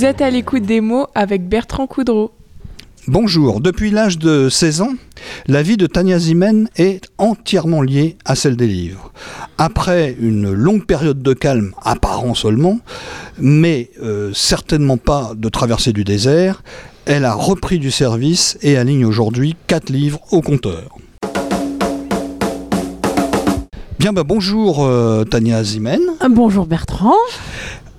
Vous êtes à l'écoute des mots avec Bertrand Coudreau. Bonjour, depuis l'âge de 16 ans, la vie de Tania Zimen est entièrement liée à celle des livres. Après une longue période de calme, apparent seulement, mais euh, certainement pas de traversée du désert, elle a repris du service et aligne aujourd'hui 4 livres au compteur. Bien, bah, bonjour euh, Tania Zimen. Bonjour Bertrand.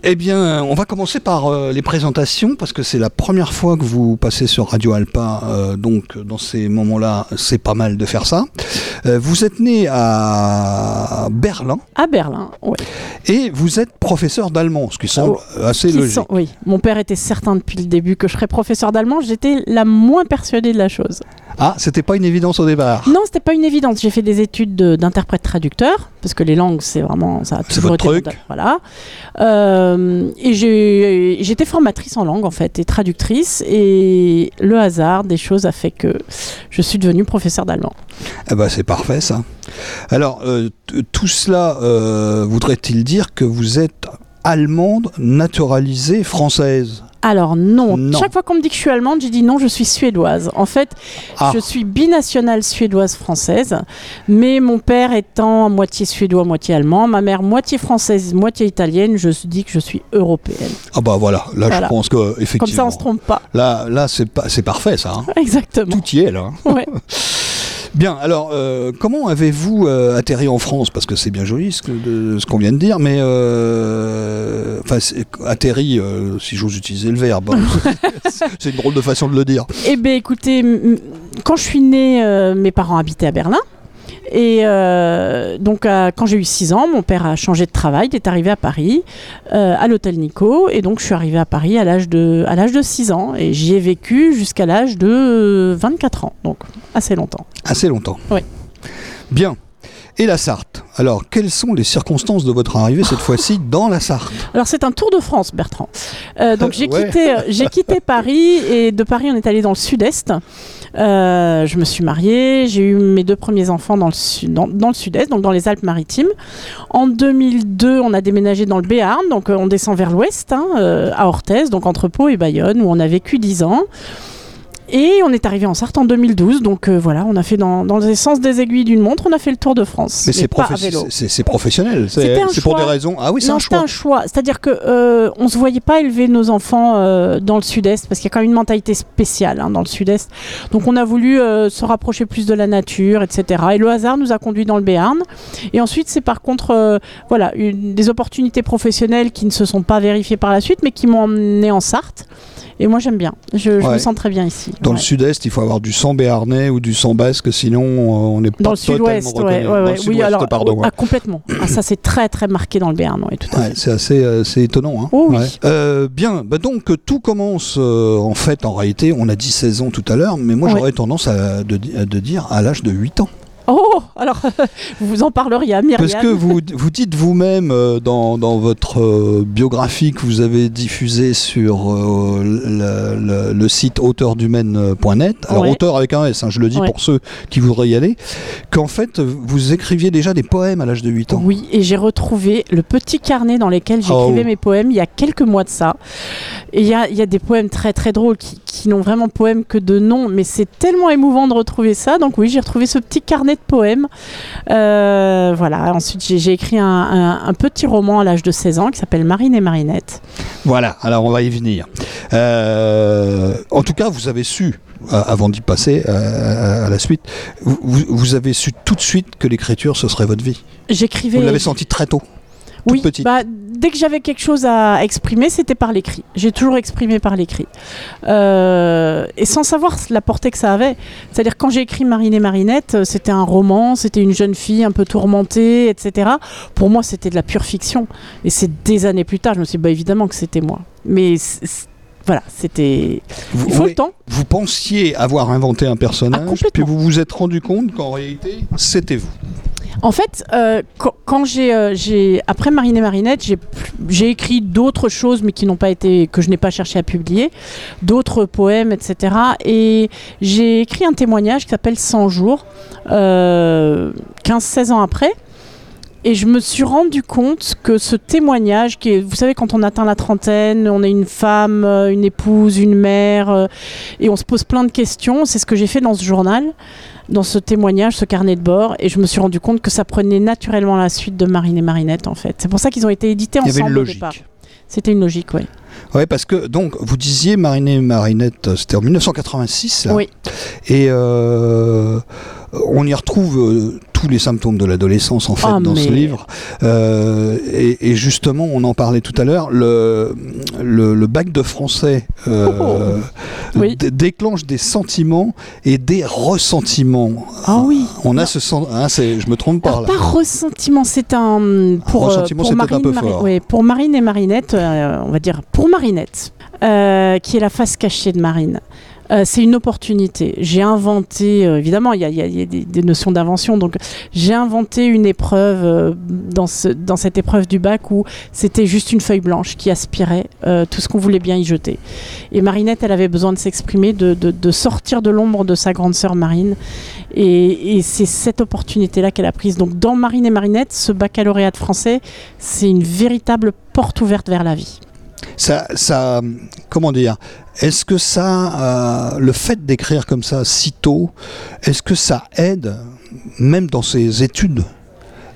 Eh bien, on va commencer par euh, les présentations parce que c'est la première fois que vous passez sur Radio Alpa. euh, donc, dans ces moments-là, c'est pas mal de faire ça. Euh, vous êtes né à Berlin À Berlin, oui. et vous êtes professeur d'allemand, ce qui semble assez Qui logique. sont- oui. Mon père était certain depuis le début que je serais professeur d'allemand. J'étais la moins persuadée de la chose. Ah, c'était pas une évidence au départ. Non, c'était pas une évidence. J'ai fait des études de- d'interprète-traducteur parce que les langues, c'est vraiment ça. C'est votre été truc. Voilà. Euh, et j'ai- j'étais formatrice en langue en fait et traductrice. Et le hasard des choses a fait que je suis devenue professeur d'allemand. Eh ben, c'est parfait ça. Alors, euh, tout cela euh, voudrait-il dire que vous êtes allemande naturalisée française? Alors non. Non. Chaque fois qu'on me dit que je suis allemande, j'ai dit non, je suis suédoise. En fait, Ah. je suis binationale suédoise-française, mais mon père étant moitié suédois, moitié allemand, ma mère moitié française, moitié italienne, je dis que je suis européenne. Ah bah voilà, là Voilà. je pense que Comme effectivement. ça, on se trompe pas. Là, là c'est pas, c'est parfait ça. hein. Exactement. Tout y est là. hein. Ouais. Bien, alors euh, comment avez-vous euh, atterri en France? Parce que c'est bien joli ce que- de- ce qu'on vient de dire, mais euh, enfin, atterri, si j'ose utiliser le verbe, c'est une drôle de façon de le dire. Eh bien, écoutez, quand je suis née, mes parents habitaient à Berlin. Et euh, donc, à- quand j'ai eu 6 ans, mon père a changé de travail. Il est arrivé à Paris, euh, à l'hôtel Nico. Et donc, je suis arrivée à Paris à l'âge de, à l'âge de 6 ans. Et j'y ai vécu jusqu'à l'âge de 24 ans. Donc, assez longtemps. Assez longtemps. Oui. Bien. Et la Sarthe? Alors, quelles sont les circonstances de votre arrivée cette fois-ci dans la Sarthe? Alors, c'est un tour de France, Bertrand. Euh, donc, j'ai Ouais. quitté, j'ai quitté Paris. Et de Paris, on est allé dans le sud-est. Euh, je me suis mariée, j'ai eu mes deux premiers enfants dans le, sud-est, donc dans les Alpes-Maritimes. En 2002, on a déménagé dans le Béarn, donc euh, on descend vers l'ouest, hein, euh, à Orthez, donc entre Pau et Bayonne, où on a vécu 10 ans. Et on est arrivé en Sarthe en 2012, donc euh, voilà, on a fait dans, dans le sens des aiguilles d'une montre, on a fait le tour de France. Mais vélo. c'est- c'est professionnel. C'est pour des raisons. Ah oui, c'est un c'était choix. un choix. C'est-à-dire que euh, on se voyait pas élever nos enfants euh, dans le sud-est parce qu'il y a quand même une mentalité spéciale hein, dans le sud-est. Donc on a voulu euh, se rapprocher plus de la nature, etc. Et le hasard nous a conduits dans le Béarn. Et ensuite, c'est par contre, voilà, une, des opportunités professionnelles qui ne se sont pas vérifiées par la suite, mais qui m'ont emmené en Sarthe. Et moi, j'aime bien. Je, je Ouais. me sens très bien ici. Dans Ouais. le sud-est, il faut avoir du sang béarnais ou du sang basque, sinon euh, on n'est pas Dans le totalement sud-ouest, ouais, reconnu. ouais, le oui, alors pardon. ah, complètement. Ah, ça, c'est très, très marqué dans le Béarn, ouais, tout à Ouais, fait. c'est assez euh, étonnant. Hein. Oh oui. Euh, bien, bah donc tout commence euh, en fait, en réalité, on a dit 16 ans tout à l'heure, mais moi j'aurais tendance à de, di- à de dire à l'âge de 8 ans. Oh, alors, vous vous en parleriez à Myriam. Parce que vous, vous dites vous-même euh, dans, dans votre euh, biographie que vous avez diffusé sur euh, le, le- le site auteurdumaine.net, alors Ouais. auteur avec un S, hein, je le dis Ouais. pour ceux qui voudraient y aller, qu'en fait vous écriviez déjà des poèmes à l'âge de 8 ans. Oui, et j'ai retrouvé le petit carnet dans lequel j'écrivais Oh. mes poèmes il y a quelques mois de ça. Et il y a, y a des poèmes très très drôles qui, qui n'ont vraiment poème que de nom, mais c'est tellement émouvant de retrouver ça. Donc oui, j'ai retrouvé ce petit carnet de poèmes. Euh, voilà, ensuite j'ai écrit un, un- un petit roman à l'âge de 16 ans qui s'appelle Marine et Marinette. Voilà, alors on va y venir. Euh, en tout cas, vous avez su, euh, avant d'y passer à la suite, vous- vous avez su tout de suite que l'écriture, ce serait votre vie. J'écrivais. Vous l'avez senti très tôt. Toute Oui, petite. bah, dès que j'avais quelque chose à exprimer, c'était par l'écrit. J'ai toujours exprimé par l'écrit. Euh, et sans savoir la portée que ça avait. C'est-à-dire quand j'ai écrit Marine et Marinette, euh, c'était un roman, c'était une jeune fille un peu tourmentée, etc. Pour moi, c'était de la pure fiction. Et c'est des années plus tard, je me suis dit, bah, évidemment que c'était moi. Mais voilà, c'était... Vous, Il faut le temps. vous pensiez avoir inventé un Ah, personnage, complètement. puis vous vous êtes rendu compte qu'en réalité, c'était vous. En fait, euh, quand, quand j'ai, euh, j'ai après Marine et Marinette, j'ai écrit d'autres choses, mais qui n'ont pas été, que je n'ai pas cherché à publier, d'autres poèmes, etc. Et j'ai écrit un témoignage qui s'appelle 100 jours, euh, 15-16 ans après. Et je me suis rendu compte que ce témoignage, qui est, vous savez, quand on atteint la trentaine, on est une femme, euh, une épouse, une mère, euh, et on se pose plein de questions. C'est ce que j'ai fait dans ce journal, dans ce témoignage, ce carnet de bord, et je me suis rendu compte que ça prenait naturellement la suite de Marine et Marinette, en fait. C'est pour ça qu'ils ont été édités Il y avait ensemble une logique. C'était une logique, oui. Ouais, parce que donc vous disiez Marine et Marinette, euh, c'était en 1986. là. Oui. Et euh, on y retrouve euh, tous les symptômes de l'adolescence en fait Ah, dans ce livre. Euh, et, et justement, on en parlait tout à l'heure, le, le, le bac de français euh, Oui. dé- déclenche des sentiments et des ressentiments. Ah oui. On a ce sens, hein, je me trompe pas là. pas ressentiment, c'est un pour, euh, Ressentiment, pour c'est peut-être Marine, un peu fort. ouais, pour Marine et Marinette, euh, on va dire pour Marinette, euh, qui est la face cachée de Marine. Euh, c'est une opportunité. J'ai inventé, euh, évidemment, il y a, y a- des, notions d'invention, donc j'ai inventé une épreuve euh, dans, ce, dans cette épreuve du bac où c'était juste une feuille blanche qui aspirait tout ce qu'on voulait bien y jeter. Et Marinette, elle avait besoin de s'exprimer, de sortir de l'ombre de sa grande sœur Marine. Et, et c'est cette opportunité-là qu'elle a prise. Donc dans Marine et Marinette, ce baccalauréat de français, c'est une véritable porte ouverte vers la vie. Ça, ça, comment dire? Est-ce que ça, euh, le fait d'écrire comme ça si tôt, est-ce que ça aide, même dans ses études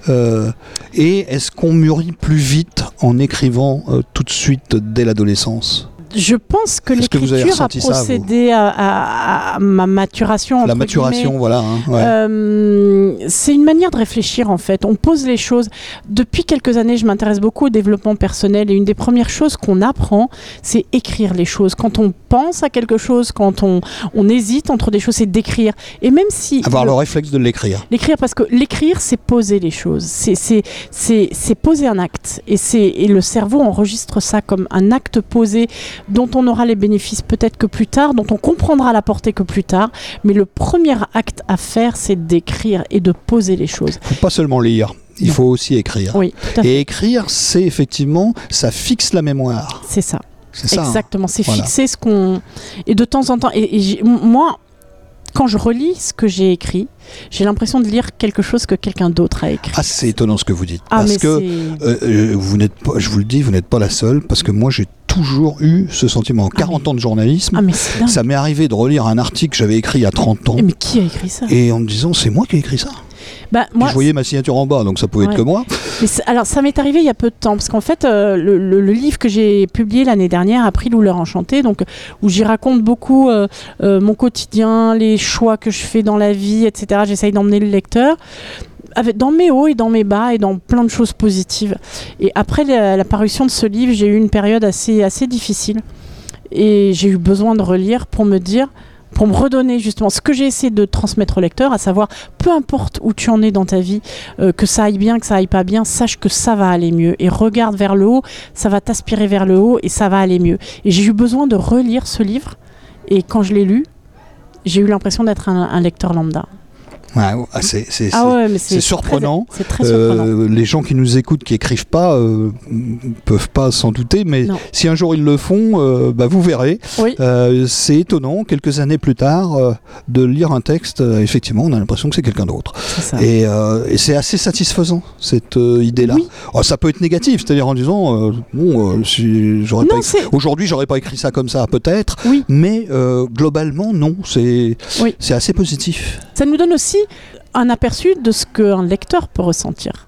Euh, Et est-ce qu'on mûrit plus vite en écrivant euh, tout de suite dès l'adolescence? Je pense que l'écriture a ressenti ça, procédé à, à- à ma maturation. La maturation, guillemets. voilà. hein, ouais. Euh, c'est une manière de réfléchir en fait. On pose les choses. Depuis quelques années, je m'intéresse beaucoup au développement personnel et une des premières choses qu'on apprend, c'est écrire les choses. Quand on pense à quelque chose, quand on, on hésite entre des choses, c'est d'écrire. Et même si Avoir le- le réflexe de l'écrire. L'écrire, parce que l'écrire, c'est poser les choses. C'est- poser un acte. Et, c'est- et le cerveau enregistre ça comme un acte posé dont on aura les bénéfices peut-être que plus tard, dont on comprendra la portée que plus tard. Mais le premier acte à faire, c'est d'écrire et de poser les choses. Il faut pas seulement lire, il Non. faut aussi écrire. Oui. Et écrire, c'est effectivement, ça fixe la mémoire. C'est ça. Hein. Exactement. C'est Voilà. fixer ce qu'on. Et de temps en temps. Et, et moi, quand je relis ce que j'ai écrit, j'ai l'impression de lire quelque chose que quelqu'un d'autre a écrit. Ah, c'est étonnant ce que vous dites. Ah, parce que Euh, euh, vous n'êtes pas, je vous le dis, vous n'êtes pas la seule, parce que moi j'ai toujours eu ce sentiment. En 40 ans de journalisme, Ah, ça m'est arrivé de relire un article que j'avais écrit il y a 30 ans, Mais qui a écrit ça? Et en me disant c'est moi qui ai écrit ça. Bah, moi, je voyais ma signature en bas, donc ça pouvait Ouais. être que moi. Mais alors, ça m'est arrivé il y a peu de temps, parce qu'en fait, euh, le, le- le livre que j'ai publié l'année dernière, Après l'Ouleur Enchantée, donc, où j'y raconte beaucoup euh, euh, mon quotidien, les choix que je fais dans la vie, etc. J'essaye d'emmener le lecteur. Dans mes hauts et dans mes bas et dans plein de choses positives. Et après la, parution de ce livre, j'ai eu une période assez, assez difficile. Et j'ai eu besoin de relire pour me dire, pour me redonner justement ce que j'ai essayé de transmettre au lecteur, à savoir, peu importe où tu en es dans ta vie, euh, que ça aille bien, que ça aille pas bien, sache que ça va aller mieux. Et regarde vers le haut, ça va t'aspirer vers le haut et ça va aller mieux. Et j'ai eu besoin de relire ce livre. Et quand je l'ai lu, j'ai eu l'impression d'être un lecteur lambda. Ouais, c'est c'est- Ah c'est- ouais, mais c'est c'est surprenant. très- C'est très surprenant. euh, les gens qui nous écoutent, qui écrivent pas, euh, peuvent pas s'en douter, mais Non. si un jour ils le font, euh, bah, vous verrez. Oui. Euh, c'est étonnant, quelques années plus tard, euh, de lire un texte, effectivement, on a l'impression que c'est quelqu'un d'autre. Ça. Et, et c'est assez satisfaisant, cette idée-là. Oui. Oh, ça peut être négatif, c'est-à-dire en disant, bon, si j'aurais pas écrit- aujourd'hui, j'aurais pas écrit ça comme ça, peut-être, oui. mais globalement, non, c'est c'est assez positif. Ça nous donne aussi un aperçu de ce qu'un lecteur peut ressentir.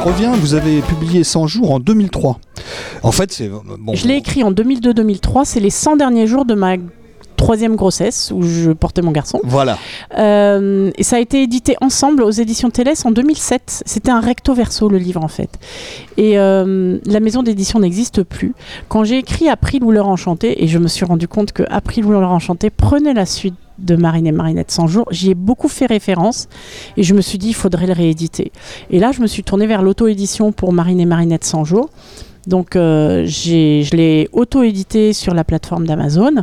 Je reviens, vous avez publié 100 jours en 2003. En fait, c'est. Bon, Je l'ai écrit en 2002-2003, c'est les 100 derniers jours de ma troisième grossesse où je portais mon garçon. Voilà. Euh, et ça a été édité ensemble aux éditions Télès en 2007. C'était un recto verso le livre en fait. Et euh, la maison d'édition n'existe plus. Quand j'ai écrit April ou l'heure enchantée, et je me suis rendu compte que April ou l'heure enchantée prenait la suite de Marine et Marinette 100 jours, j'y ai beaucoup fait référence et je me suis dit il faudrait le rééditer. Et là je me suis tournée vers l'auto-édition pour Marine et Marinette 100 jours. Donc euh, j'ai- je l'ai auto-édité sur la plateforme d'Amazon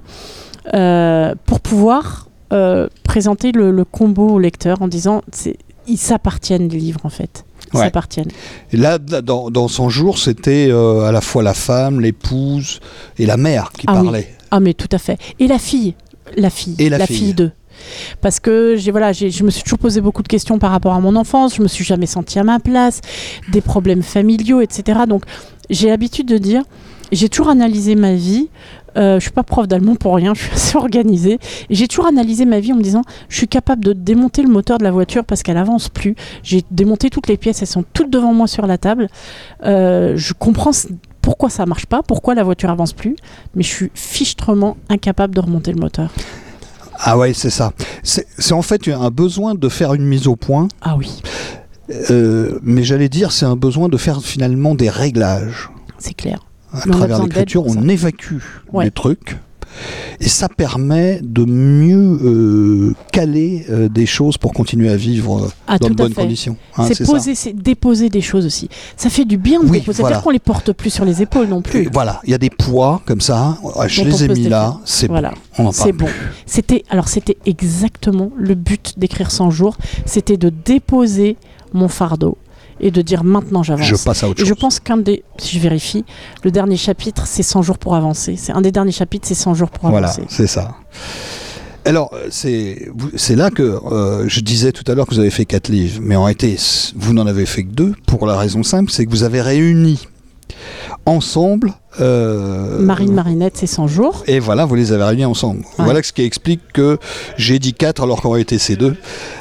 pour pouvoir euh, présenter le, le combo au lecteur en disant ils s'appartiennent les livres en fait. Ils Ouais. s'appartiennent. Et là, dans, dans 100 jours, c'était euh, à la fois la femme, l'épouse et la mère qui Ah oui. parlaient. Ah mais tout à fait. Et la fille, la fille, Et la fille. fille d'eux. Parce que j'ai voilà, je me suis toujours posé beaucoup de questions par rapport à mon enfance. Je me suis jamais sentie à ma place, des problèmes familiaux, etc. Donc j'ai l'habitude de dire, j'ai toujours analysé ma vie. Euh, je suis pas prof d'allemand pour rien, je suis assez organisée. J'ai toujours analysé ma vie en me disant, je suis capable de démonter le moteur de la voiture parce qu'elle avance plus. J'ai démonté toutes les pièces, elles sont toutes devant moi sur la table. Euh, je comprends pourquoi ça marche pas, pourquoi la voiture avance plus, mais je suis fichtrement incapable de remonter le moteur. Ah ouais, c'est ça. C'est c'est en fait un besoin de faire une mise au point, Ah oui, euh, mais j'allais dire, c'est un besoin de faire finalement des réglages. c'est clair. À Mais travers l'écriture, ça. on évacue Ouais. les trucs. Et ça permet de mieux euh, caler euh, des choses pour continuer à vivre euh, Ah, dans de bonnes fait. conditions. Hein, c'est ça. poser, c'est déposer des choses aussi. Ça fait du bien de Oui, déposer. voilà. C'est-à-dire qu'on les porte plus sur les épaules non Et plus. voilà, il y a des poids comme ça. Ouais, Je les ai mis là. C'est Voilà. bon. On en C'est parle. bon. C'était alors c'était exactement le but d'écrire 100 jours, c'était de déposer mon fardeau et de dire maintenant j'avance. Je passe à autre Et chose. je pense qu'un des, si je vérifie, le dernier chapitre, c'est 100 jours pour avancer. C'est un des derniers chapitres, c'est 100 jours pour Voilà, avancer. c'est ça. Alors, c'est là que euh, je disais tout à l'heure que vous avez fait quatre livres, mais en réalité, vous n'en avez fait que deux, pour la raison simple, c'est que vous avez réuni ensemble. euh, Marine Marinette, c'est 100 jours. Et voilà, vous les avez réunis ensemble. Ouais. Voilà ce qui explique que j'ai dit quatre alors qu'en réalité c'est deux.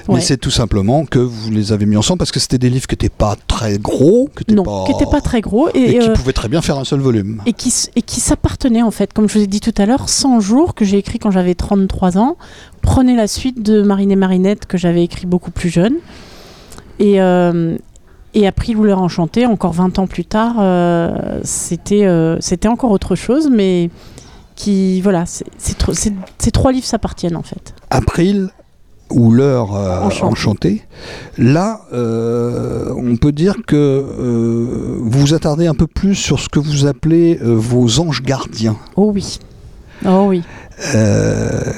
Mais Ouais. c'est tout simplement que vous les avez mis ensemble parce que c'était des livres qui n'étaient pas très gros, qui n'étaient Non, pas, qui n'était pas très gros et, et, qui euh, pouvaient très bien faire un seul volume. et qui, et qui s'appartenaient en fait, comme je vous ai dit tout à l'heure, 100 jours que j'ai écrit quand j'avais 33 ans. Prenez la suite de Marine et Marinette que j'avais écrit beaucoup plus jeune. Et, euh, et April ou l'heure enchantée, encore 20 ans plus tard, euh, c'était euh, c'était encore autre chose, mais qui, voilà, c'est- c'est tro- c'est- ces trois livres s'appartiennent en fait. April ou l'heure euh, Enchantée. là, on peut dire que vous vous attardez un peu plus sur ce que vous appelez vos anges gardiens. Oh oui. Oh oui. Euh,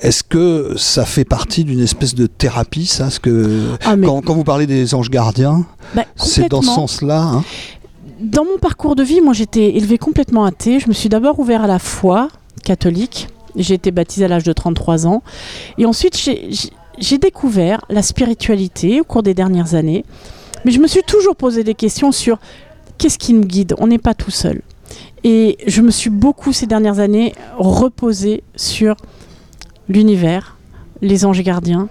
Est-ce que ça fait partie d'une espèce de thérapie, ça ce que, Ah, quand, quand vous parlez des anges gardiens, bah, c'est dans ce sens-là hein Dans mon parcours de vie, moi j'étais élevée complètement athée. Je me suis d'abord ouvert à la foi catholique. J'ai été baptisée à l'âge de 33 ans. Et ensuite, j'ai découvert la spiritualité au cours des dernières années. Mais je me suis toujours posé des questions sur qu'est-ce qui nous guide On n'est pas tout seul. Et je me suis beaucoup ces dernières années reposée sur l'univers, les anges gardiens.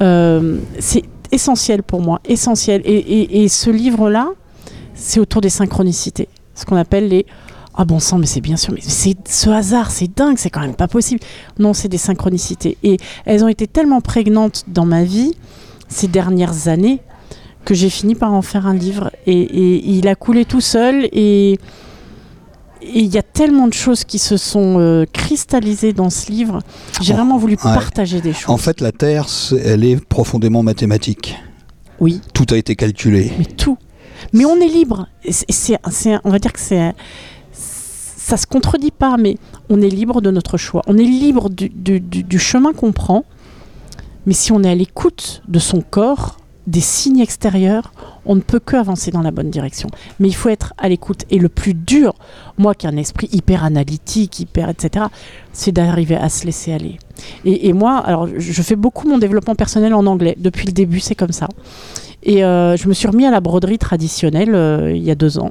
Euh, c'est essentiel pour moi, essentiel. Et, ce livre-là, c'est autour des synchronicités, ce qu'on appelle les ah bon sang, mais c'est bien sûr, mais c'est ce hasard, c'est dingue, c'est quand même pas possible. Non, c'est des synchronicités et elles ont été tellement prégnantes dans ma vie ces dernières années que j'ai fini par en faire un livre et, et il a coulé tout seul et et il y a tellement de choses qui se sont euh, cristallisées dans ce livre. J'ai vraiment voulu ouais. partager des choses. En fait, la Terre, elle est profondément mathématique. Oui. Tout a été calculé. mais tout. Mais on est libre. C'est- on va dire que c'est, ça se contredit pas, mais on est libre de notre choix. On est libre du, du- du- du chemin qu'on prend. Mais si on est à l'écoute de son corps, des signes extérieurs, on ne peut que avancer dans la bonne direction. Mais il faut être à l'écoute. Et le plus dur, moi qui ai un esprit hyper analytique, hyper etc., c'est d'arriver à se laisser aller. Et, moi, alors je fais beaucoup mon développement personnel en anglais. Depuis le début, c'est comme ça. Et euh, je me suis remis à la broderie traditionnelle euh, il y a deux ans.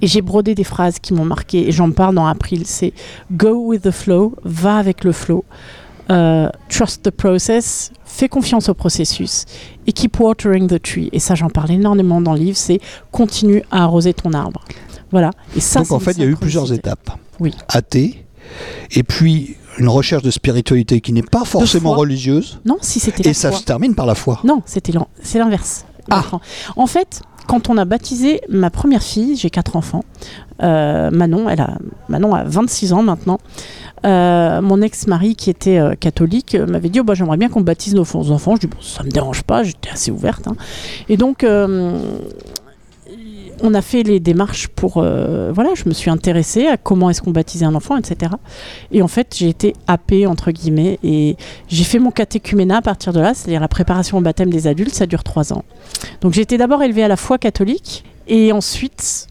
Et j'ai brodé des phrases qui m'ont marqué, et j'en parle dans April, c'est Go with the flow, va avec le flow. euh, trust the process, fais confiance au processus et keep watering the tree. Et ça, j'en parle énormément dans le livre, c'est continue à arroser ton arbre. Voilà. Et ça, Donc en fait, il y a eu plusieurs étapes. Oui. Athée, et puis une recherche de spiritualité qui n'est pas forcément religieuse, Non, si c'était la et ça foi. se termine par la foi. Non, c'était c'est l'inverse. Ah. En fait, quand on a baptisé ma première fille, j'ai quatre enfants. euh, Manon, elle a Manon a 26 ans maintenant. Euh, mon ex-mari qui était euh, catholique m'avait dit oh, bah, j'aimerais bien qu'on baptise nos enfants. Je dis bon ça me dérange pas, j'étais assez ouverte. hein. Et donc on a fait les démarches pour euh, voilà, je me suis intéressée à comment est-ce qu'on baptisait un enfant, etc. Et en fait j'ai été happée entre guillemets et j'ai fait mon catéchuménat à partir de là, c'est-à-dire la préparation au baptême des adultes, ça dure trois ans. Donc j'ai été d'abord élevée à la foi catholique et ensuite,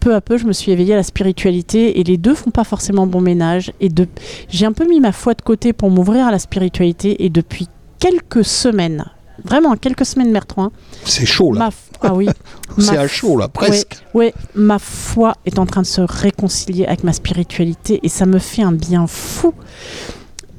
peu à peu, je me suis éveillée à la spiritualité et les deux font pas forcément bon ménage. Et de... j'ai un peu mis ma foi de côté pour m'ouvrir à la spiritualité et depuis quelques semaines, vraiment quelques semaines, Bertrand, C'est chaud là. ma... ah oui, C'est à chaud là, presque. Ouais, ma foi est en train de se réconcilier avec ma spiritualité et ça me fait un bien fou.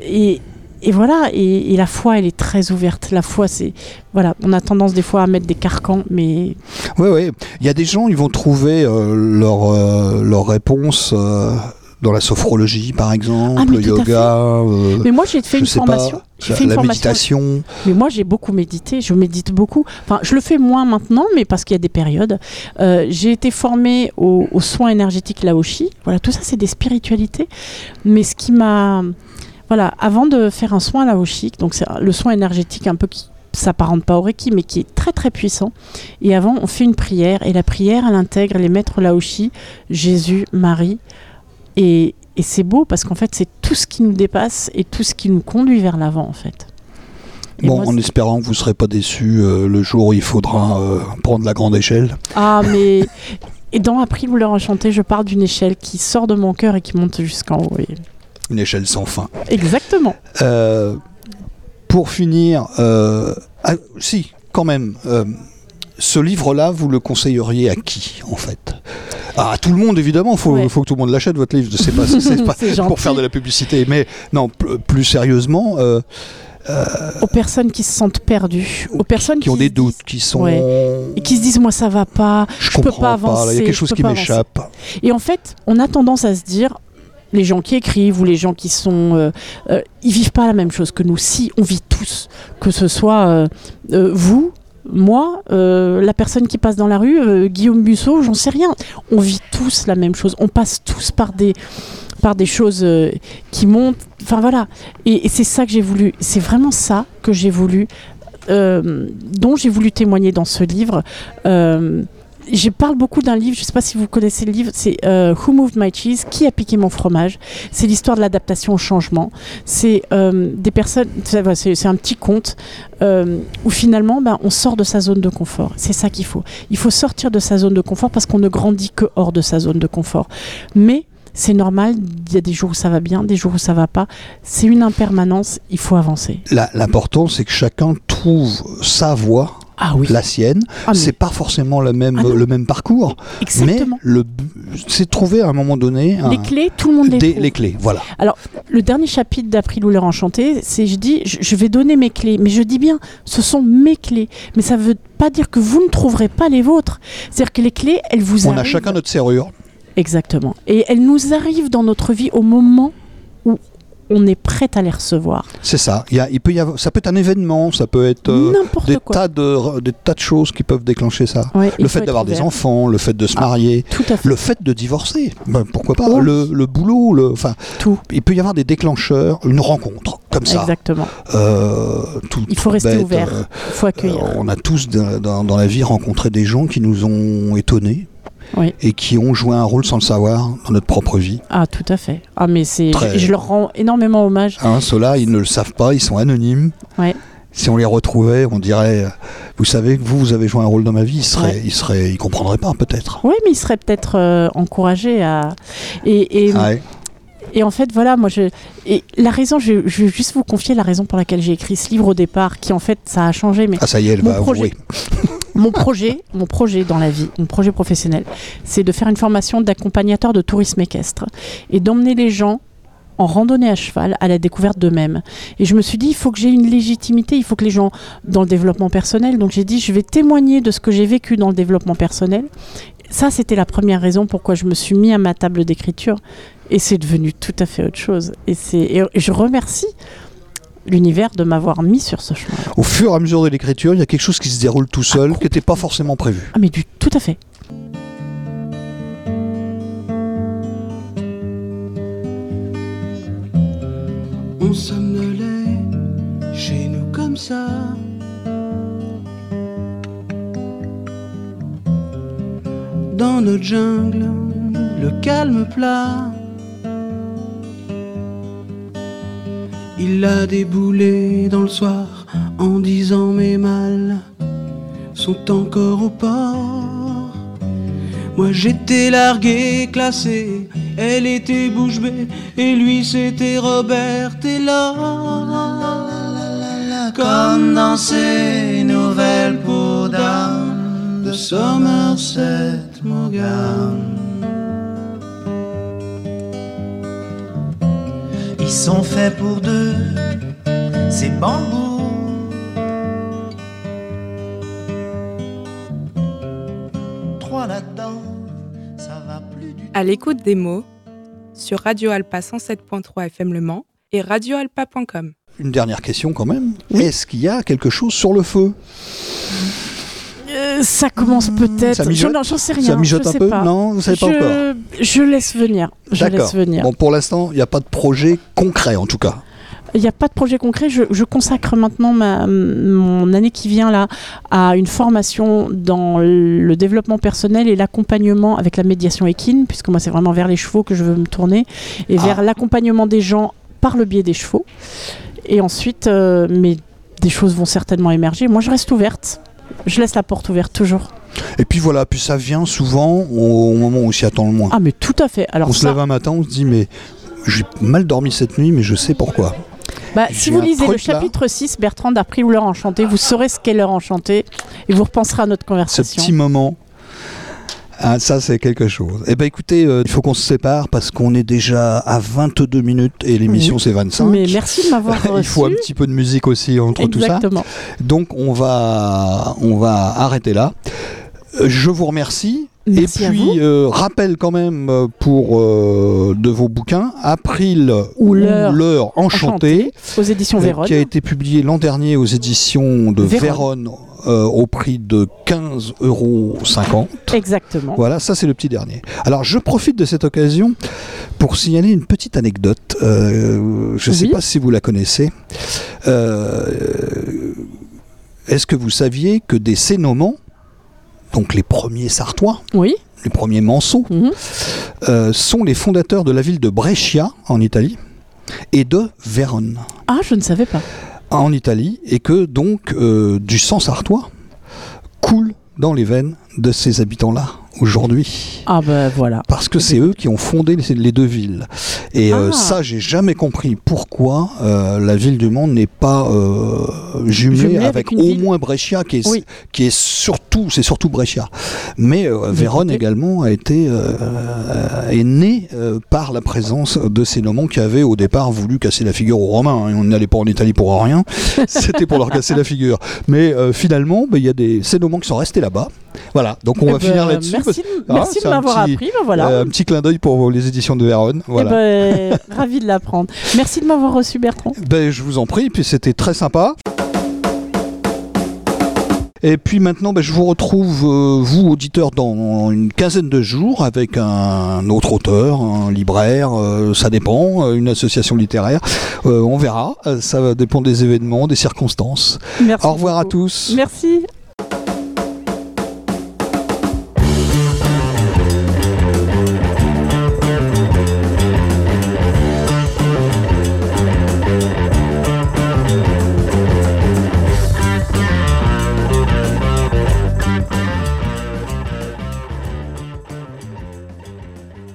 Et, et voilà, et, et la foi, elle est très ouverte. La foi, c'est. Voilà, on a tendance des fois à mettre des carcans, mais. Oui, oui. Il y a des gens, ils vont trouver euh, leur, euh, leur réponse euh, dans la sophrologie, par exemple, Ah, le yoga, euh, Mais moi, j'ai fait une formation. J'ai la, fait une la formation. méditation. Mais moi, j'ai beaucoup médité. Je médite beaucoup. Enfin, je le fais moins maintenant, mais parce qu'il y a des périodes. Euh, j'ai été formée aux, aux soins énergétiques Laoshi. Voilà, tout ça, c'est des spiritualités. Mais ce qui m'a. Voilà, avant de faire un soin Laoshi, donc c'est le soin énergétique un peu qui s'apparente pas au Reiki, mais qui est très très puissant. Et avant, on fait une prière. Et la prière, elle intègre les maîtres Laoshi, Jésus, Marie. Et, et c'est beau parce qu'en fait, c'est tout ce qui nous dépasse et tout ce qui nous conduit vers l'avant, en fait. Et Bon, moi, en espérant que vous ne serez pas déçus euh, le jour où il faudra euh, prendre la grande échelle. Ah, mais. Et dans Appris vous leur enchanter, je parle d'une échelle qui sort de mon cœur et qui monte jusqu'en haut. et- Une échelle sans fin. Exactement. Euh, pour finir, ah, si, quand même, ce livre-là, vous le conseilleriez à qui, en fait? Ah, À tout le monde, évidemment, il faut, Ouais. faut que tout le monde l'achète, votre livre. C'est pas, pas pour faire de la publicité, mais non, plus sérieusement, euh, Aux personnes qui se sentent perdues, aux personnes qui ont se des disent- doutes, qui sont... Ouais. Et qui se disent, moi, ça va pas, Je je peux pas là, il y a avancer, quelque chose qui avancer. m'échappe. Et en fait, on a tendance à se dire, les gens qui écrivent ou les gens qui sont, euh, euh, ils vivent pas la même chose que nous. Si on vit tous, que ce soit euh, euh, vous, moi, euh, la personne qui passe dans la rue, euh, Guillaume Musso, j'en sais rien. On vit tous la même chose. On passe tous par des par des choses euh, qui montent. Enfin voilà. Et, et c'est ça que j'ai voulu. C'est vraiment ça que j'ai voulu, dont j'ai voulu témoigner dans ce livre. Je parle beaucoup d'un livre, je ne sais pas si vous connaissez le livre, c'est euh, Who Moved My Cheese? Qui a piqué mon fromage? C'est l'histoire de l'adaptation au changement. C'est euh, des personnes, c'est un petit conte euh, où finalement ben, on sort de sa zone de confort. C'est ça qu'il faut. Il faut sortir de sa zone de confort parce qu'on ne grandit que hors de sa zone de confort. Mais c'est normal, il y a des jours où ça va bien, des jours où ça va pas. C'est une impermanence, il faut avancer. L'important, c'est que chacun trouve sa voie, Ah oui, la sienne. Ah, c'est pas forcément le même, Ah le même parcours, exactement. mais le, c'est trouver à un moment donné un- Les clés, tout le monde les des- les clés. Voilà. Le dernier chapitre d'April ou enchanté, c'est je dis, je, je vais donner mes clés, mais je dis bien, ce sont mes clés. Mais ça veut pas dire que vous ne trouverez pas les vôtres. C'est-à-dire que les clés, elles vous On arrivent. a chacun notre serrure. Exactement. Et elles nous arrivent dans notre vie au moment où on est prêt à les recevoir. C'est ça. Il, y a- il peut y avoir, ça peut être un événement, ça peut être euh, des, quoi. tas de, des tas de choses qui peuvent déclencher ça. Ouais, le fait d'avoir des enfants, le fait de se Ah. marier, Tout à fait. le fait de divorcer, ben, pourquoi pas, Oh. le, le boulot, le, enfin, Tout. il peut y avoir des déclencheurs, une rencontre comme ça. Exactement. Euh, tout- Il faut rester bête, ouvert. euh, Il faut accueillir. On a tous dans la vie rencontré des gens qui nous ont étonnés Oui. et qui ont joué un rôle sans le savoir dans notre propre vie. Ah, tout à fait. Ah, mais c'est. Très- Je, je leur rends énormément hommage. Hein, Ceux-là, ils ne le savent pas, ils sont anonymes. Ouais. Si on les retrouvait, on dirait, vous savez que vous, vous avez joué un rôle dans ma vie, ils seraient, Ouais. ils seraient, ils comprendraient pas peut-être. Oui, mais ils seraient peut-être euh, encouragés à. Et, et, Ouais. Et en fait, voilà, moi, je. Et la raison, je, je vais juste vous confier la raison pour laquelle j'ai écrit ce livre au départ, qui en fait, ça a changé, mais Ah ça y est, elle Mon va projet. Mon projet, mon projet dans la vie, mon projet professionnel, c'est de faire une formation d'accompagnateur de tourisme équestre et d'emmener les gens en randonnée à cheval à la découverte d'eux-mêmes. Et je me suis dit, il faut que j'ai une légitimité, il faut que les gens, dans le développement personnel, donc j'ai dit, je vais témoigner de ce que j'ai vécu dans le développement personnel. Ça, c'était la première raison pourquoi je me suis mis à ma table d'écriture. Et c'est devenu tout à fait autre chose. Et, et je remercie l'univers de m'avoir mis sur ce chemin. Au fur et à mesure de l'écriture, il y a quelque chose qui se déroule tout seul, qui n'était pas forcément prévu. Ah mais du tout à fait. On somnolait chez nous comme ça. Dans notre jungle, le calme plat. Il a déboulé dans le soir en disant mes mâles sont encore au port. Moi j'étais largué, classé, elle était bouche bée et lui c'était Robert et là. Comme dans ces nouvelles peaux d'âme de Somerset Morgan. Ils sont faits pour deux, ces bambous. Trois là-dedans, ça va plus du À l'écoute des mots sur Radio Alpa 107.3 FM Le Mans et radioalpa.com. Une dernière question quand même. Est-ce qu'il y a quelque chose sur le feu? Euh, ça commence peut-être. Ça mijote Je- non, J'en sais rien. Ça mijote je un sais peu pas. Non, vous savez pas je, encore. je laisse venir. Je D'accord. laisse venir. Bon, pour l'instant, il n'y a pas de projet concret en tout cas. Il n'y a pas de projet concret. Je, je consacre maintenant ma, mon année qui vient là à une formation dans le développement personnel et l'accompagnement avec la médiation équine, puisque moi c'est vraiment vers les chevaux que je veux me tourner et Ah. vers l'accompagnement des gens par le biais des chevaux. Et ensuite, euh, mais des choses vont certainement émerger. Moi, je reste ouverte. Je laisse la porte ouverte toujours. Et puis voilà, puis ça vient souvent au, au moment où on s'y attend le moins. Ah, mais tout à fait. Alors on se lève un matin, on se dit mais j'ai mal dormi cette nuit, mais je sais pourquoi. Bah, si vous lisez le truc, là. chapitre 6, Bertrand a pris l'heure enchantée, vous saurez ce qu'est l'heure enchantée et vous repenserez à notre Ce conversation. petit moment. Ah, ça, c'est quelque chose. Eh ben, écoutez, euh, il faut qu'on se sépare parce qu'on est déjà à 22 minutes et l'émission Oui. c'est 25. Mais merci de m'avoir reçu. il faut un petit peu de musique aussi entre tout ça. Exactement. Donc on va, on va arrêter là. Euh, Je vous remercie. Merci et à puis, euh, rappel quand même pour euh, de vos bouquins, April Ou l'heure enchantée, Aux éditions Vérone. qui a été publié l'an dernier aux éditions de Vérone. Vérone euh, au prix de 15,50 euros. Exactement. Voilà, ça c'est le petit dernier. Alors je profite de cette occasion pour signaler une petite anecdote. Euh, je ne sais pas si vous la connaissez. Euh, Est-ce que vous saviez que des Cénomans, donc les premiers Sartois, Oui. les premiers Manceaux, Mhm. sont les fondateurs de la ville de Brescia en Italie et de Vérone? Ah, je ne savais pas. En Italie et que donc euh, du sang sartois coule dans les veines de ces habitants-là aujourd'hui. Ah ben voilà. Parce que c'est eux qui ont fondé les, les deux villes. Et euh, Ah. ça, j'ai jamais compris pourquoi euh, la ville du Monde n'est pas euh, jumelée Jumelée avec au ville. moins Brescia, qui est, Oui. qui est surtout, c'est surtout Brescia. Mais euh, Vérone également a été est né euh, par la présence de ces noms qui avaient au départ voulu casser la figure aux Romains. hein. On n'allait pas en Italie pour rien. C'était pour leur casser la figure. Mais finalement, ben, il y a des Cénomans qui sont restés là-bas. Voilà. Donc on Eh va ben, finir là-dessus. Merci, de- Ah, merci de m'avoir appris. Ben voilà. Euh, un petit clin d'œil pour les éditions de Vérone. Eh Voilà. ben, ravi de l'apprendre. Merci de m'avoir reçu, Bertrand. Ben, je vous en prie, puis c'était très sympa. Et puis maintenant, ben, je vous retrouve, euh, vous, auditeurs, dans une quinzaine de jours avec un autre auteur, un libraire, euh, ça dépend, une association littéraire. Euh, on verra, ça va dépendre des événements, des circonstances. Merci Au revoir à tous. Merci.